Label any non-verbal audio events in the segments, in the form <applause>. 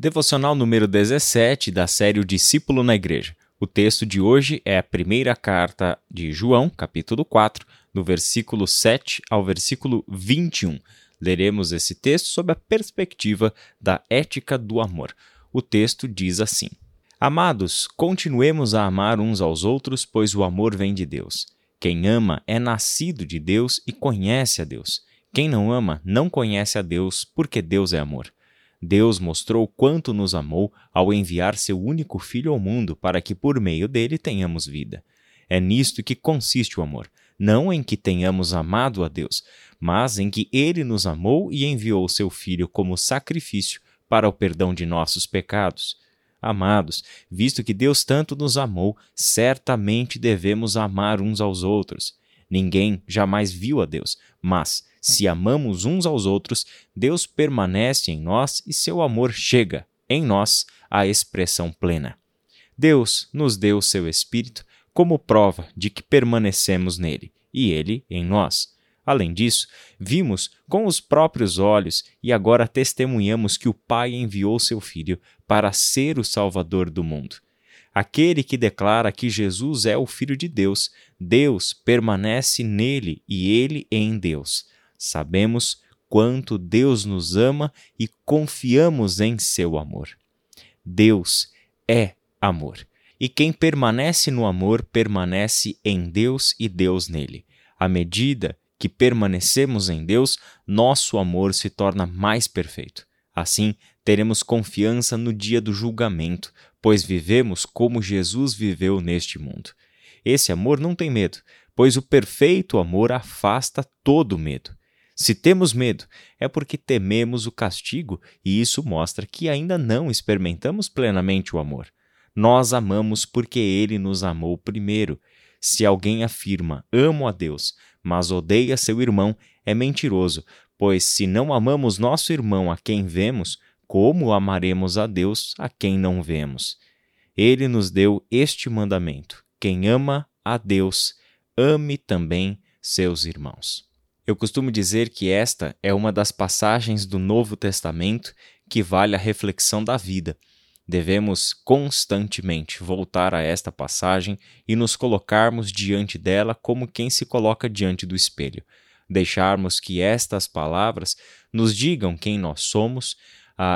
Devocional número 17 da série O Discípulo na Igreja. O texto de hoje é a primeira carta de João, capítulo 4, do versículo 7 ao versículo 21. Leremos esse texto sob a perspectiva da ética do amor. O texto diz assim: Amados, continuemos a amar uns aos outros, pois o amor vem de Deus. Quem ama é nascido de Deus e conhece a Deus. Quem não ama não conhece a Deus, porque Deus é amor. Deus mostrou quanto nos amou ao enviar seu único Filho ao mundo para que por meio dele tenhamos vida. É nisto que consiste o amor, não em que tenhamos amado a Deus, mas em que ele nos amou e enviou seu Filho como sacrifício para o perdão de nossos pecados. Amados, visto que Deus tanto nos amou, certamente devemos amar uns aos outros. Ninguém jamais viu a Deus, mas, se amamos uns aos outros, Deus permanece em nós e seu amor chega, em nós, à expressão plena. Deus nos deu seu Espírito como prova de que permanecemos nele e ele em nós. Além disso, vimos com os próprios olhos e agora testemunhamos que o Pai enviou seu Filho para ser o Salvador do mundo. Aquele que declara que Jesus é o Filho de Deus, Deus permanece nele e ele em Deus. Sabemos quanto Deus nos ama e confiamos em seu amor. Deus é amor. E quem permanece no amor permanece em Deus e Deus nele. À medida que permanecemos em Deus, nosso amor se torna mais perfeito. Assim, teremos confiança no dia do julgamento, pois vivemos como Jesus viveu neste mundo. Esse amor não tem medo, pois o perfeito amor afasta todo medo. Se temos medo, é porque tememos o castigo, e isso mostra que ainda não experimentamos plenamente o amor. Nós amamos porque ele nos amou primeiro. Se alguém afirma amo a Deus, mas odeia seu irmão, é mentiroso, pois se não amamos nosso irmão a quem vemos, como amaremos a Deus a quem não vemos? Ele nos deu este mandamento: quem ama a Deus, ame também seus irmãos. Eu costumo dizer que esta é uma das passagens do Novo Testamento que vale a reflexão da vida. Devemos constantemente voltar a esta passagem e nos colocarmos diante dela como quem se coloca diante do espelho. Deixarmos que estas palavras nos digam quem nós somos,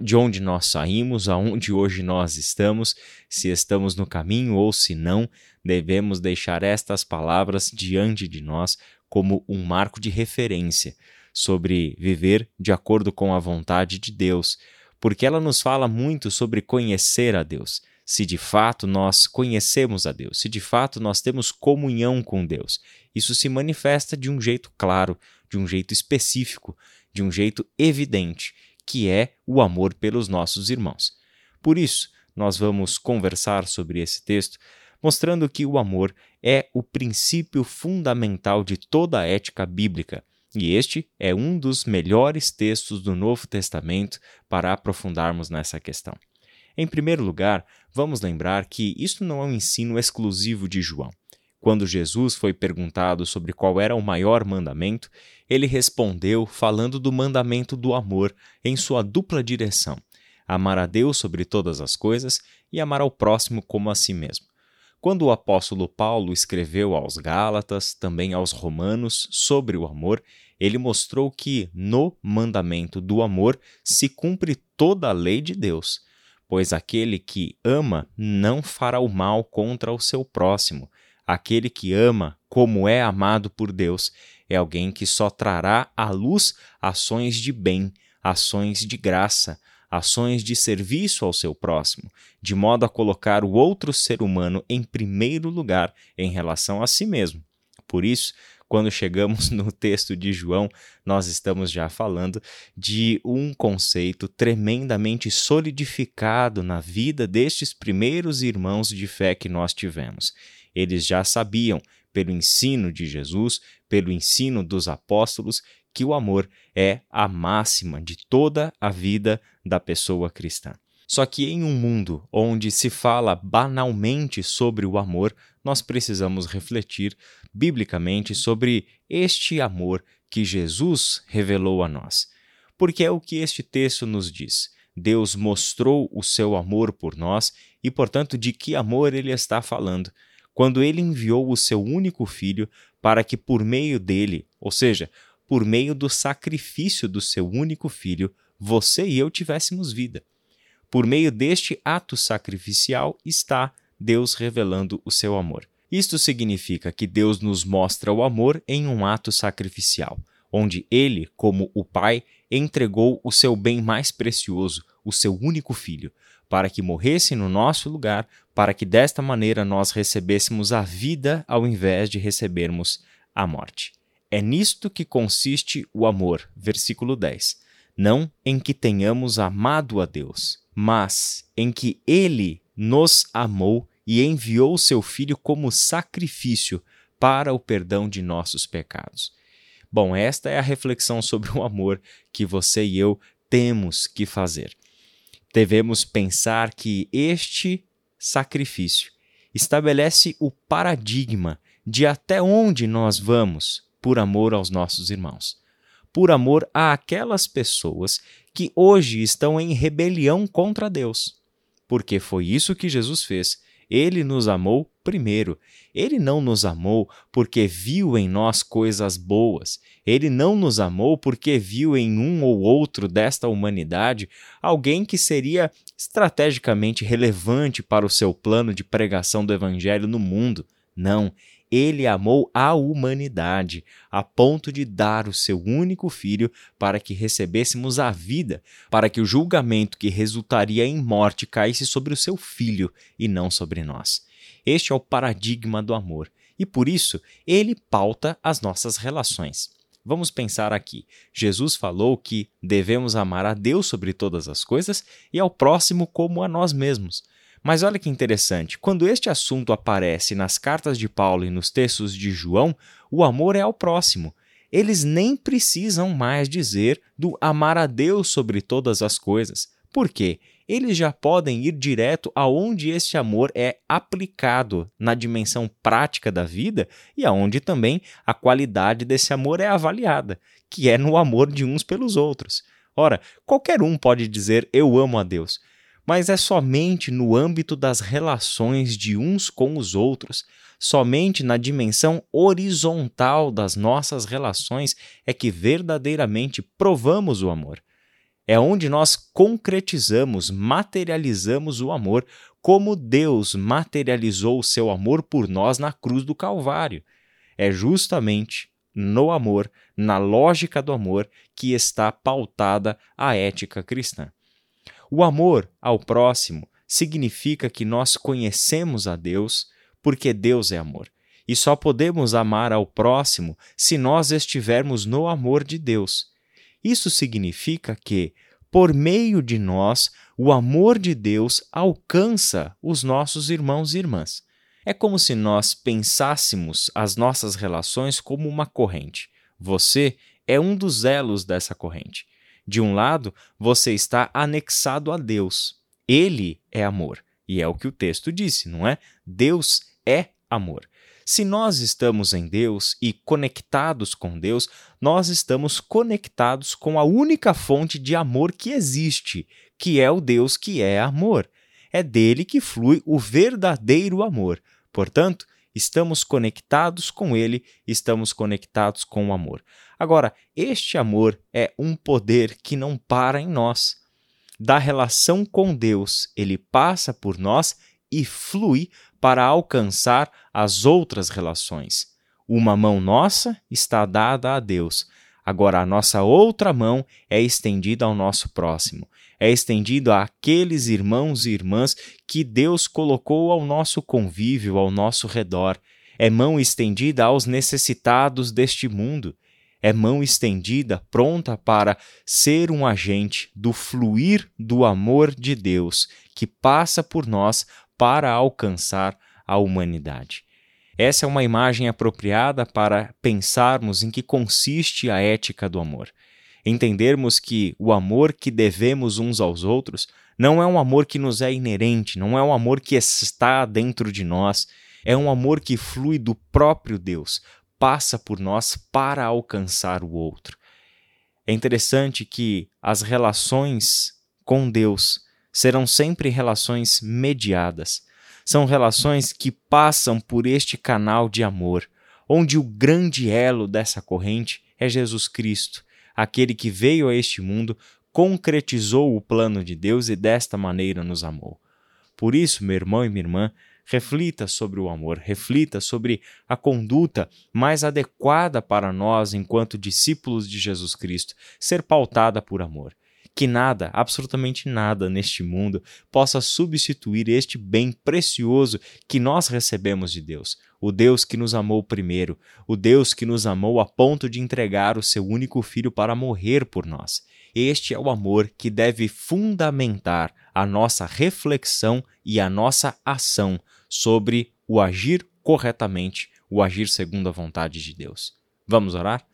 de onde nós saímos, aonde hoje nós estamos, se estamos no caminho ou se não, devemos deixar estas palavras diante de nós como um marco de referência sobre viver de acordo com a vontade de Deus, porque ela nos fala muito sobre conhecer a Deus. Se de fato nós conhecemos a Deus, se de fato nós temos comunhão com Deus, isso se manifesta de um jeito claro, de um jeito específico, de um jeito evidente que é o amor pelos nossos irmãos. Por isso, nós vamos conversar sobre esse texto, mostrando que o amor é o princípio fundamental de toda a ética bíblica. E este é um dos melhores textos do Novo Testamento para aprofundarmos nessa questão. Em primeiro lugar, vamos lembrar que isso não é um ensino exclusivo de João. Quando Jesus foi perguntado sobre qual era o maior mandamento, ele respondeu falando do mandamento do amor em sua dupla direção: amar a Deus sobre todas as coisas e amar ao próximo como a si mesmo. Quando o apóstolo Paulo escreveu aos Gálatas, também aos Romanos, sobre o amor, ele mostrou que no mandamento do amor se cumpre toda a lei de Deus, pois aquele que ama não fará o mal contra o seu próximo. Aquele que ama como é amado por Deus é alguém que só trará à luz ações de bem, ações de graça, ações de serviço ao seu próximo, de modo a colocar o outro ser humano em primeiro lugar em relação a si mesmo. Por isso, quando chegamos <laughs> no texto de João, nós estamos já falando de um conceito tremendamente solidificado na vida destes primeiros irmãos de fé que nós tivemos. Eles já sabiam pelo ensino de Jesus, pelo ensino dos apóstolos, que o amor é a máxima de toda a vida da pessoa cristã. Só que em um mundo onde se fala banalmente sobre o amor, nós precisamos refletir biblicamente sobre este amor que Jesus revelou a nós. Porque é o que este texto nos diz. Deus mostrou o seu amor por nós e, portanto, de que amor ele está falando, quando ele enviou o seu único filho para que, por meio dele, ou seja, por meio do sacrifício do seu único filho, você e eu tivéssemos vida. Por meio deste ato sacrificial está Deus revelando o seu amor. Isto significa que Deus nos mostra o amor em um ato sacrificial, onde ele, como o Pai, entregou o seu bem mais precioso, o seu único filho, para que morresse no nosso lugar, para que desta maneira nós recebêssemos a vida ao invés de recebermos a morte. É nisto que consiste o amor. Versículo 10. Não em que tenhamos amado a Deus, mas em que Ele nos amou e enviou seu Filho como sacrifício para o perdão de nossos pecados. Bom, esta é a reflexão sobre o amor que você e eu temos que fazer. Devemos pensar que este sacrifício estabelece o paradigma de até onde nós vamos por amor aos nossos irmãos, por amor a aquelas pessoas que hoje estão em rebelião contra Deus. Porque foi isso que Jesus fez. Ele nos amou primeiro. Ele não nos amou porque viu em nós coisas boas. Ele não nos amou porque viu em um ou outro desta humanidade alguém que seria estrategicamente relevante para o seu plano de pregação do evangelho no mundo. Não, ele amou a humanidade, a ponto de dar o seu único filho para que recebêssemos a vida, para que o julgamento que resultaria em morte caísse sobre o seu filho e não sobre nós. Este é o paradigma do amor, e por isso ele pauta as nossas relações. Vamos pensar aqui. Jesus falou que devemos amar a Deus sobre todas as coisas e ao próximo como a nós mesmos. Mas olha que interessante, quando este assunto aparece nas cartas de Paulo e nos textos de João, o amor é ao próximo. Eles nem precisam mais dizer do amar a Deus sobre todas as coisas. Por quê? Eles já podem ir direto aonde este amor é aplicado na dimensão prática da vida e aonde também a qualidade desse amor é avaliada, que é no amor de uns pelos outros. Ora, qualquer um pode dizer eu amo a Deus, mas é somente no âmbito das relações de uns com os outros, somente na dimensão horizontal das nossas relações é que verdadeiramente provamos o amor. É onde nós concretizamos, materializamos o amor, como Deus materializou o seu amor por nós na cruz do Calvário. É justamente no amor, na lógica do amor, que está pautada a ética cristã. O amor ao próximo significa que nós conhecemos a Deus porque Deus é amor. E só podemos amar ao próximo se nós estivermos no amor de Deus. Isso significa que, por meio de nós, o amor de Deus alcança os nossos irmãos e irmãs. É como se nós pensássemos as nossas relações como uma corrente. Você é um dos elos dessa corrente. De um lado, você está anexado a Deus. Ele é amor. E é o que o texto disse, não é? Deus é amor. Se nós estamos em Deus e conectados com Deus, nós estamos conectados com a única fonte de amor que existe, que é o Deus que é amor. É dele que flui o verdadeiro amor. Portanto, estamos conectados com ele, estamos conectados com o amor. Agora, este amor é um poder que não para em nós. Da relação com Deus, ele passa por nós e flui para alcançar as outras relações. Uma mão nossa está dada a Deus, agora a nossa outra mão é estendida ao nosso próximo, é estendida àqueles irmãos e irmãs que Deus colocou ao nosso convívio, ao nosso redor. É mão estendida aos necessitados deste mundo é mão estendida, pronta para ser um agente do fluir do amor de Deus que passa por nós para alcançar a humanidade. Essa é uma imagem apropriada para pensarmos em que consiste a ética do amor. Entendermos que o amor que devemos uns aos outros não é um amor que nos é inerente, não é um amor que está dentro de nós, é um amor que flui do próprio Deus, passa por nós para alcançar o outro. É interessante que as relações com Deus serão sempre relações mediadas. São relações que passam por este canal de amor, onde o grande elo dessa corrente é Jesus Cristo, aquele que veio a este mundo, concretizou o plano de Deus e desta maneira nos amou. Por isso, meu irmão e minha irmã, reflita sobre o amor, reflita sobre a conduta mais adequada para nós enquanto discípulos de Jesus Cristo, ser pautada por amor. Que nada, absolutamente nada neste mundo possa substituir este bem precioso que nós recebemos de Deus, o Deus que nos amou primeiro, o Deus que nos amou a ponto de entregar o seu único filho para morrer por nós. Este é o amor que deve fundamentar a nossa reflexão e a nossa ação sobre o agir corretamente, o agir segundo a vontade de Deus. Vamos orar?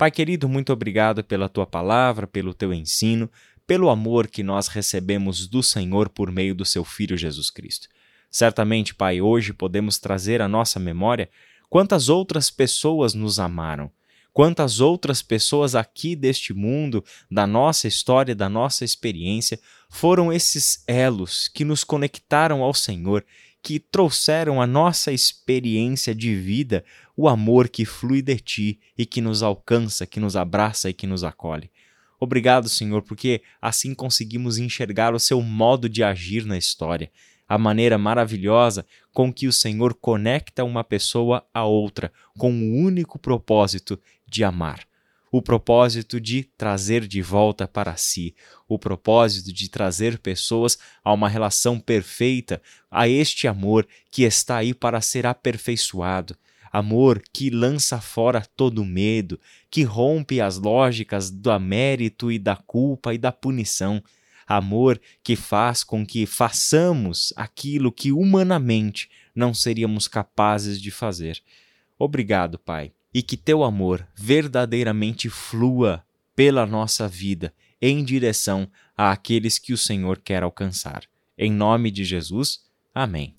Pai querido, muito obrigado pela tua palavra, pelo teu ensino, pelo amor que nós recebemos do Senhor por meio do seu Filho Jesus Cristo. Certamente, Pai, hoje podemos trazer à nossa memória quantas outras pessoas nos amaram, quantas outras pessoas aqui deste mundo, da nossa história, da nossa experiência, foram esses elos que nos conectaram ao Senhor que trouxeram à nossa experiência de vida o amor que flui de ti e que nos alcança, que nos abraça e que nos acolhe. Obrigado, Senhor, porque assim conseguimos enxergar o seu modo de agir na história, a maneira maravilhosa com que o Senhor conecta uma pessoa a outra com o único propósito de amar o propósito de trazer de volta para si, o propósito de trazer pessoas a uma relação perfeita, a este amor que está aí para ser aperfeiçoado, amor que lança fora todo medo, que rompe as lógicas do mérito e da culpa e da punição, amor que faz com que façamos aquilo que humanamente não seríamos capazes de fazer. Obrigado, Pai e que teu amor verdadeiramente flua pela nossa vida em direção àqueles que o Senhor quer alcançar. Em nome de Jesus, amém.